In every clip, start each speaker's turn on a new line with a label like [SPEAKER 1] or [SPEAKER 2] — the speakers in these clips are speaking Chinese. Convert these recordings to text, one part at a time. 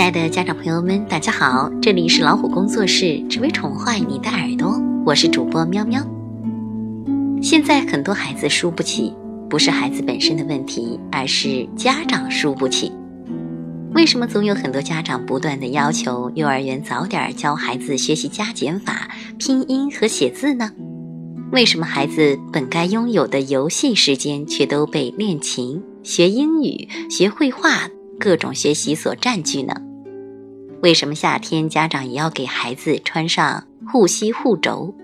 [SPEAKER 1] 亲爱的家长朋友们，大家好，这里是老虎工作室，只为宠坏你的耳朵，我是主播喵喵。现在很多孩子输不起，不是孩子本身的问题，而是家长输不起。为什么总有很多家长不断的要求幼儿园早点教孩子学习加减法、拼音和写字呢？为什么孩子本该拥有的游戏时间却都被练琴、学英语、学绘画各种学习所占据呢？为什么夏天家长也要给孩子穿上护膝护肘？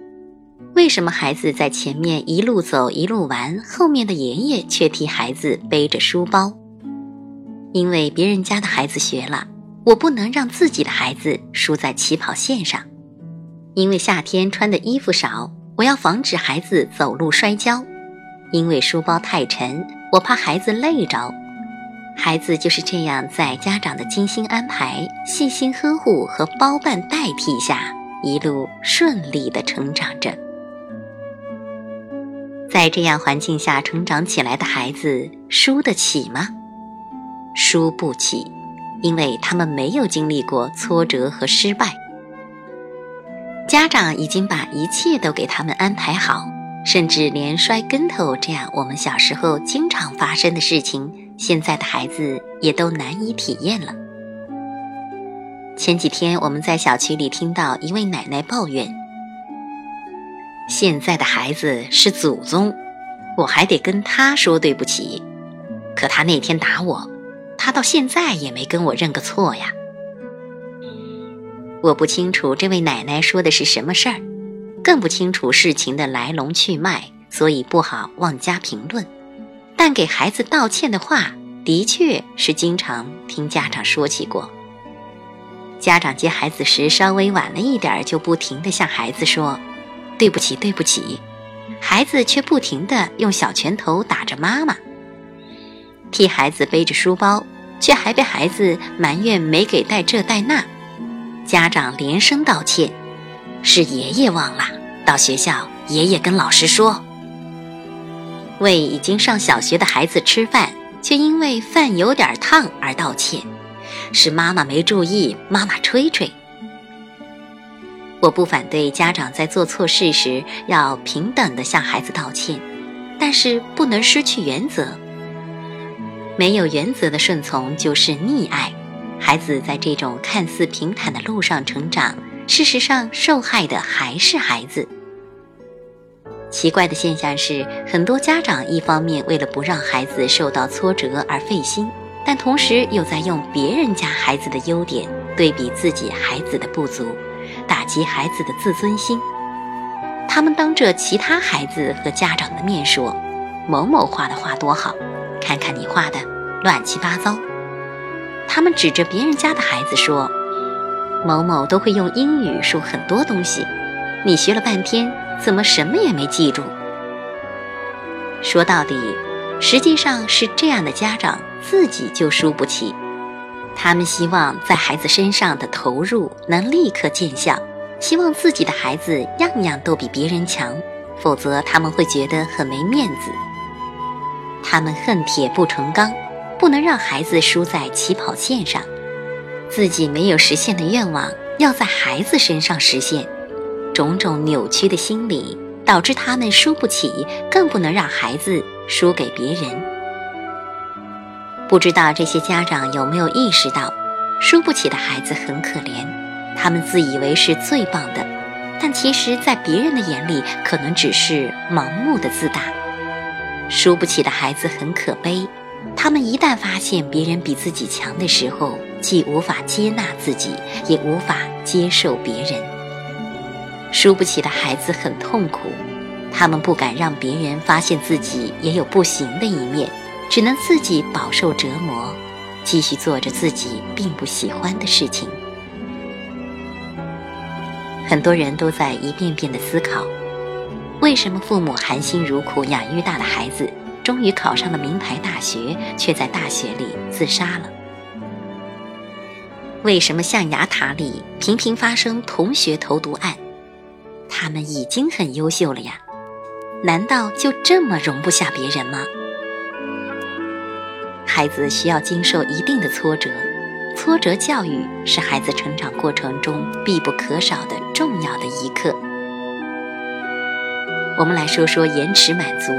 [SPEAKER 1] 为什么孩子在前面一路走一路玩，后面的爷爷却替孩子背着书包？因为别人家的孩子学了，我不能让自己的孩子输在起跑线上。因为夏天穿的衣服少。我要防止孩子走路摔跤，因为书包太沉，我怕孩子累着。孩子就是这样，在家长的精心安排、细心呵护和包办代替下，一路顺利的成长着。在这样环境下成长起来的孩子，输得起吗？输不起，因为他们没有经历过挫折和失败。家长已经把一切都给他们安排好，甚至连摔跟头这样我们小时候经常发生的事情，现在的孩子也都难以体验了。前几天我们在小区里听到一位奶奶抱怨：“现在的孩子是祖宗，我还得跟他说对不起，可他那天打我，他到现在也没跟我认个错呀。”我不清楚这位奶奶说的是什么事儿，更不清楚事情的来龙去脉，所以不好妄加评论。但给孩子道歉的话，的确是经常听家长说起过。家长接孩子时稍微晚了一点，就不停地向孩子说：“对不起，对不起。”孩子却不停地用小拳头打着妈妈。替孩子背着书包，却还被孩子埋怨没给带这带那。家长连声道歉，是爷爷忘了到学校，爷爷跟老师说。为已经上小学的孩子吃饭，却因为饭有点烫而道歉，是妈妈没注意，妈妈吹吹。我不反对家长在做错事时要平等的向孩子道歉，但是不能失去原则。没有原则的顺从就是溺爱。孩子在这种看似平坦的路上成长，事实上受害的还是孩子。奇怪的现象是，很多家长一方面为了不让孩子受到挫折而费心，但同时又在用别人家孩子的优点对比自己孩子的不足，打击孩子的自尊心。他们当着其他孩子和家长的面说：“某某画的画多好，看看你画的乱七八糟。”他们指着别人家的孩子说：“某某都会用英语说很多东西，你学了半天，怎么什么也没记住？”说到底，实际上是这样的家长自己就输不起。他们希望在孩子身上的投入能立刻见效，希望自己的孩子样样都比别人强，否则他们会觉得很没面子。他们恨铁不成钢。不能让孩子输在起跑线上，自己没有实现的愿望要在孩子身上实现，种种扭曲的心理导致他们输不起，更不能让孩子输给别人。不知道这些家长有没有意识到，输不起的孩子很可怜，他们自以为是最棒的，但其实，在别人的眼里，可能只是盲目的自大。输不起的孩子很可悲。他们一旦发现别人比自己强的时候，既无法接纳自己，也无法接受别人。输不起的孩子很痛苦，他们不敢让别人发现自己也有不行的一面，只能自己饱受折磨，继续做着自己并不喜欢的事情。很多人都在一遍遍的思考：为什么父母含辛茹苦养育大的孩子？终于考上了名牌大学，却在大学里自杀了。为什么象牙塔里频频发生同学投毒案？他们已经很优秀了呀，难道就这么容不下别人吗？孩子需要经受一定的挫折，挫折教育是孩子成长过程中必不可少的重要的一课。我们来说说延迟满足。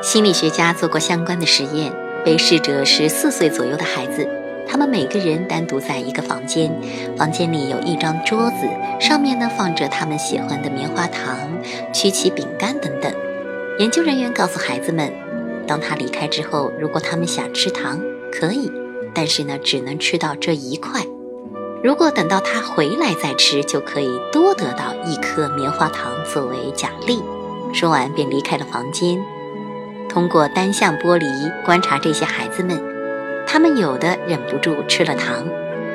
[SPEAKER 1] 心理学家做过相关的实验，被试者是四岁左右的孩子，他们每个人单独在一个房间，房间里有一张桌子，上面呢放着他们喜欢的棉花糖、曲奇饼干等等。研究人员告诉孩子们，当他离开之后，如果他们想吃糖，可以，但是呢只能吃到这一块。如果等到他回来再吃，就可以多得到一颗棉花糖作为奖励。说完便离开了房间。通过单向玻璃观察这些孩子们，他们有的忍不住吃了糖，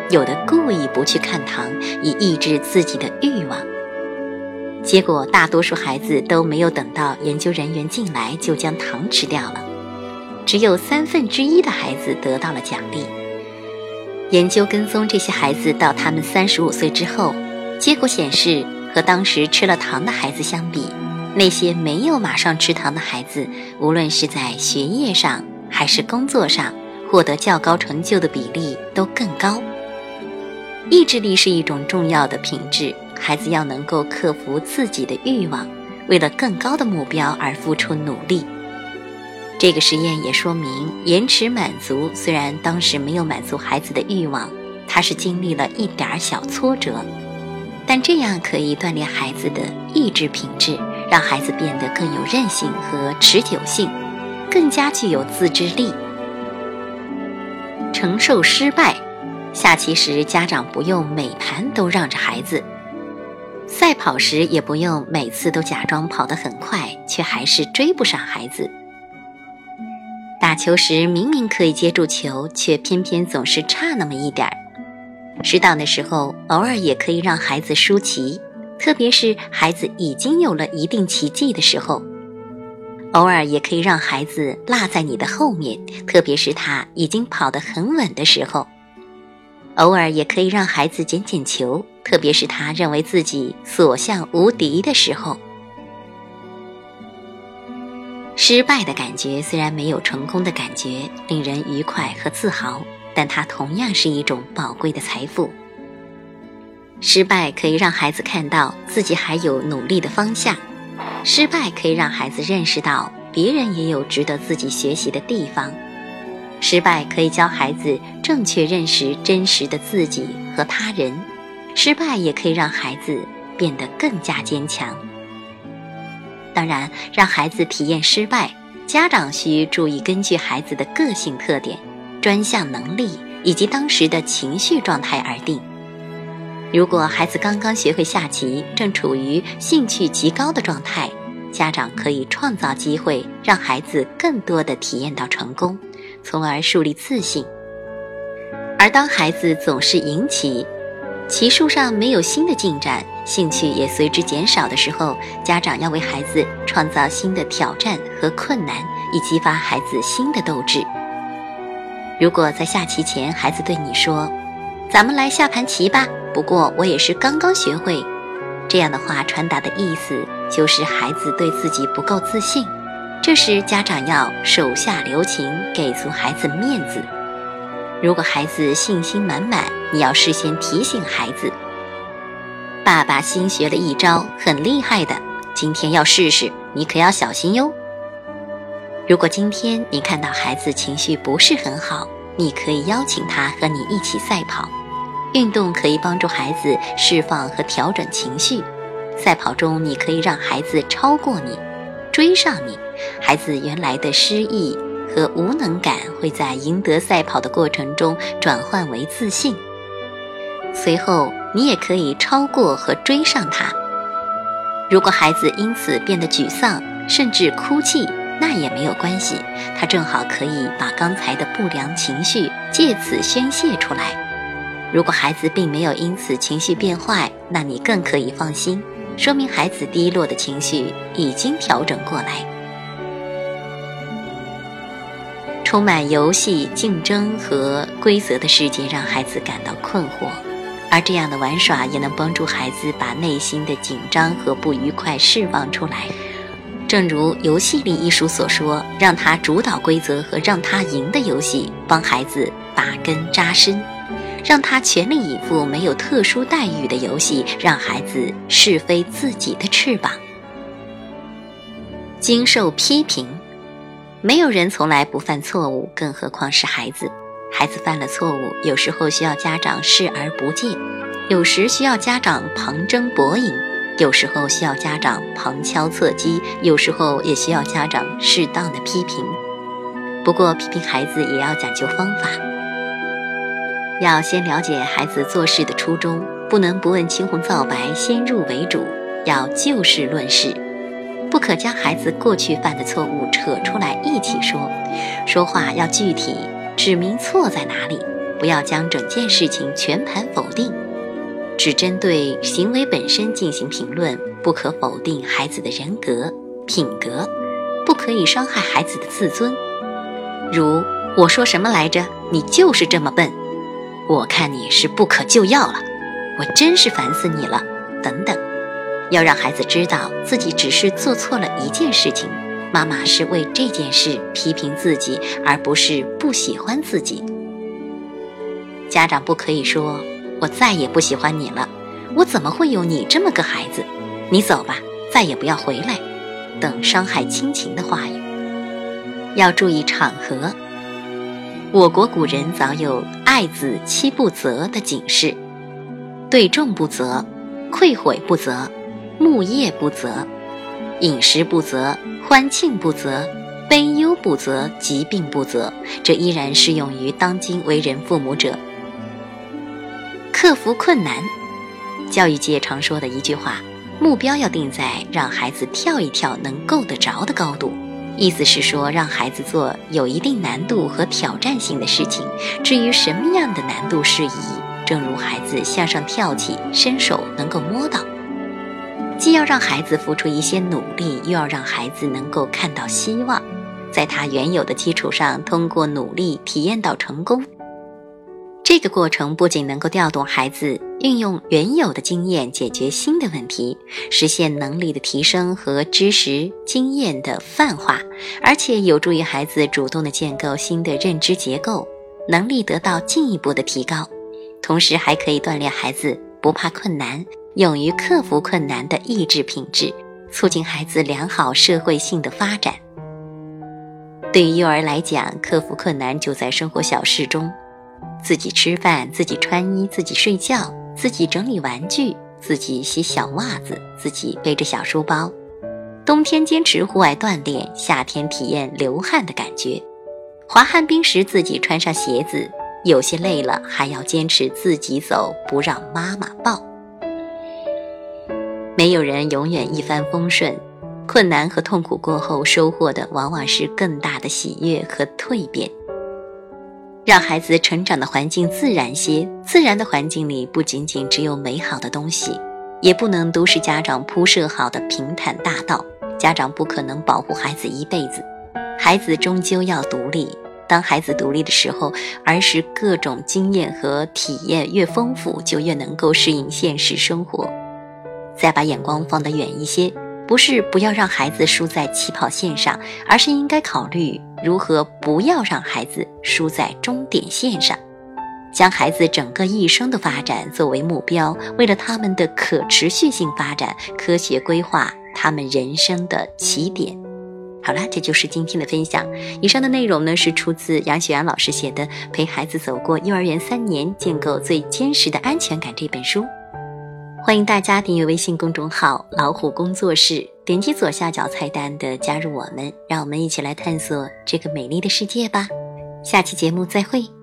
[SPEAKER 1] 有的故意不去看糖，以抑制自己的欲望。结果，大多数孩子都没有等到研究人员进来就将糖吃掉了，只有三分之一的孩子得到了奖励。研究跟踪这些孩子到他们三十五岁之后，结果显示，和当时吃了糖的孩子相比。那些没有马上吃糖的孩子，无论是在学业上还是工作上，获得较高成就的比例都更高。意志力是一种重要的品质，孩子要能够克服自己的欲望，为了更高的目标而付出努力。这个实验也说明，延迟满足虽然当时没有满足孩子的欲望，他是经历了一点小挫折，但这样可以锻炼孩子的意志品质。让孩子变得更有韧性和持久性，更加具有自制力。承受失败，下棋时家长不用每盘都让着孩子；赛跑时也不用每次都假装跑得很快，却还是追不上孩子；打球时明明可以接住球，却偏偏总是差那么一点儿；适当的时候，偶尔也可以让孩子输棋。特别是孩子已经有了一定奇迹的时候，偶尔也可以让孩子落在你的后面。特别是他已经跑得很稳的时候，偶尔也可以让孩子捡捡球。特别是他认为自己所向无敌的时候，失败的感觉虽然没有成功的感觉令人愉快和自豪，但它同样是一种宝贵的财富。失败可以让孩子看到自己还有努力的方向，失败可以让孩子认识到别人也有值得自己学习的地方，失败可以教孩子正确认识真实的自己和他人，失败也可以让孩子变得更加坚强。当然，让孩子体验失败，家长需注意根据孩子的个性特点、专项能力以及当时的情绪状态而定。如果孩子刚刚学会下棋，正处于兴趣极高的状态，家长可以创造机会，让孩子更多的体验到成功，从而树立自信。而当孩子总是赢棋，棋术上没有新的进展，兴趣也随之减少的时候，家长要为孩子创造新的挑战和困难，以激发孩子新的斗志。如果在下棋前，孩子对你说：“咱们来下盘棋吧。”不过我也是刚刚学会，这样的话传达的意思就是孩子对自己不够自信。这时家长要手下留情，给足孩子面子。如果孩子信心满满，你要事先提醒孩子：“爸爸新学了一招，很厉害的，今天要试试，你可要小心哟。”如果今天你看到孩子情绪不是很好，你可以邀请他和你一起赛跑。运动可以帮助孩子释放和调整情绪。赛跑中，你可以让孩子超过你，追上你。孩子原来的失意和无能感会在赢得赛跑的过程中转换为自信。随后，你也可以超过和追上他。如果孩子因此变得沮丧，甚至哭泣，那也没有关系，他正好可以把刚才的不良情绪借此宣泄出来。如果孩子并没有因此情绪变坏，那你更可以放心，说明孩子低落的情绪已经调整过来。充满游戏、竞争和规则的世界让孩子感到困惑，而这样的玩耍也能帮助孩子把内心的紧张和不愉快释放出来。正如《游戏力》一书所说：“让他主导规则和让他赢的游戏，帮孩子把根扎深；让他全力以赴没有特殊待遇的游戏，让孩子试飞自己的翅膀。”经受批评，没有人从来不犯错误，更何况是孩子。孩子犯了错误，有时候需要家长视而不见，有时需要家长旁征博引。有时候需要家长旁敲侧击，有时候也需要家长适当的批评。不过，批评孩子也要讲究方法，要先了解孩子做事的初衷，不能不问青红皂白，先入为主，要就事论事，不可将孩子过去犯的错误扯出来一起说。说话要具体，指明错在哪里，不要将整件事情全盘否定。只针对行为本身进行评论，不可否定孩子的人格品格，不可以伤害孩子的自尊。如我说什么来着？你就是这么笨，我看你是不可救药了，我真是烦死你了，等等。要让孩子知道自己只是做错了一件事情，妈妈是为这件事批评自己，而不是不喜欢自己。家长不可以说。我再也不喜欢你了，我怎么会有你这么个孩子？你走吧，再也不要回来。等伤害亲情的话语，要注意场合。我国古人早有“爱子七不责”的警示：对众不责，愧悔不责，沐夜不责，饮食不责，欢庆不责，悲忧不责，疾病不责。这依然适用于当今为人父母者。克服困难，教育界常说的一句话：目标要定在让孩子跳一跳能够得着的高度。意思是说，让孩子做有一定难度和挑战性的事情。至于什么样的难度适宜，正如孩子向上跳起，伸手能够摸到。既要让孩子付出一些努力，又要让孩子能够看到希望，在他原有的基础上，通过努力体验到成功。这个过程不仅能够调动孩子运用原有的经验解决新的问题，实现能力的提升和知识经验的泛化，而且有助于孩子主动的建构新的认知结构，能力得到进一步的提高。同时，还可以锻炼孩子不怕困难、勇于克服困难的意志品质，促进孩子良好社会性的发展。对于幼儿来讲，克服困难就在生活小事中。自己吃饭，自己穿衣，自己睡觉，自己整理玩具，自己洗小袜子，自己背着小书包。冬天坚持户外锻炼，夏天体验流汗的感觉。滑旱冰时自己穿上鞋子，有些累了还要坚持自己走，不让妈妈抱。没有人永远一帆风顺，困难和痛苦过后收获的往往是更大的喜悦和蜕变。让孩子成长的环境自然些，自然的环境里不仅仅只有美好的东西，也不能都是家长铺设好的平坦大道。家长不可能保护孩子一辈子，孩子终究要独立。当孩子独立的时候，儿时各种经验和体验越丰富，就越能够适应现实生活。再把眼光放得远一些。不是不要让孩子输在起跑线上，而是应该考虑如何不要让孩子输在终点线上，将孩子整个一生的发展作为目标，为了他们的可持续性发展，科学规划他们人生的起点。好了，这就是今天的分享。以上的内容呢，是出自杨雪阳老师写的《陪孩子走过幼儿园三年，建构最坚实的安全感》这本书。欢迎大家订阅微信公众号“老虎工作室”，点击左下角菜单的“加入我们”，让我们一起来探索这个美丽的世界吧。下期节目再会。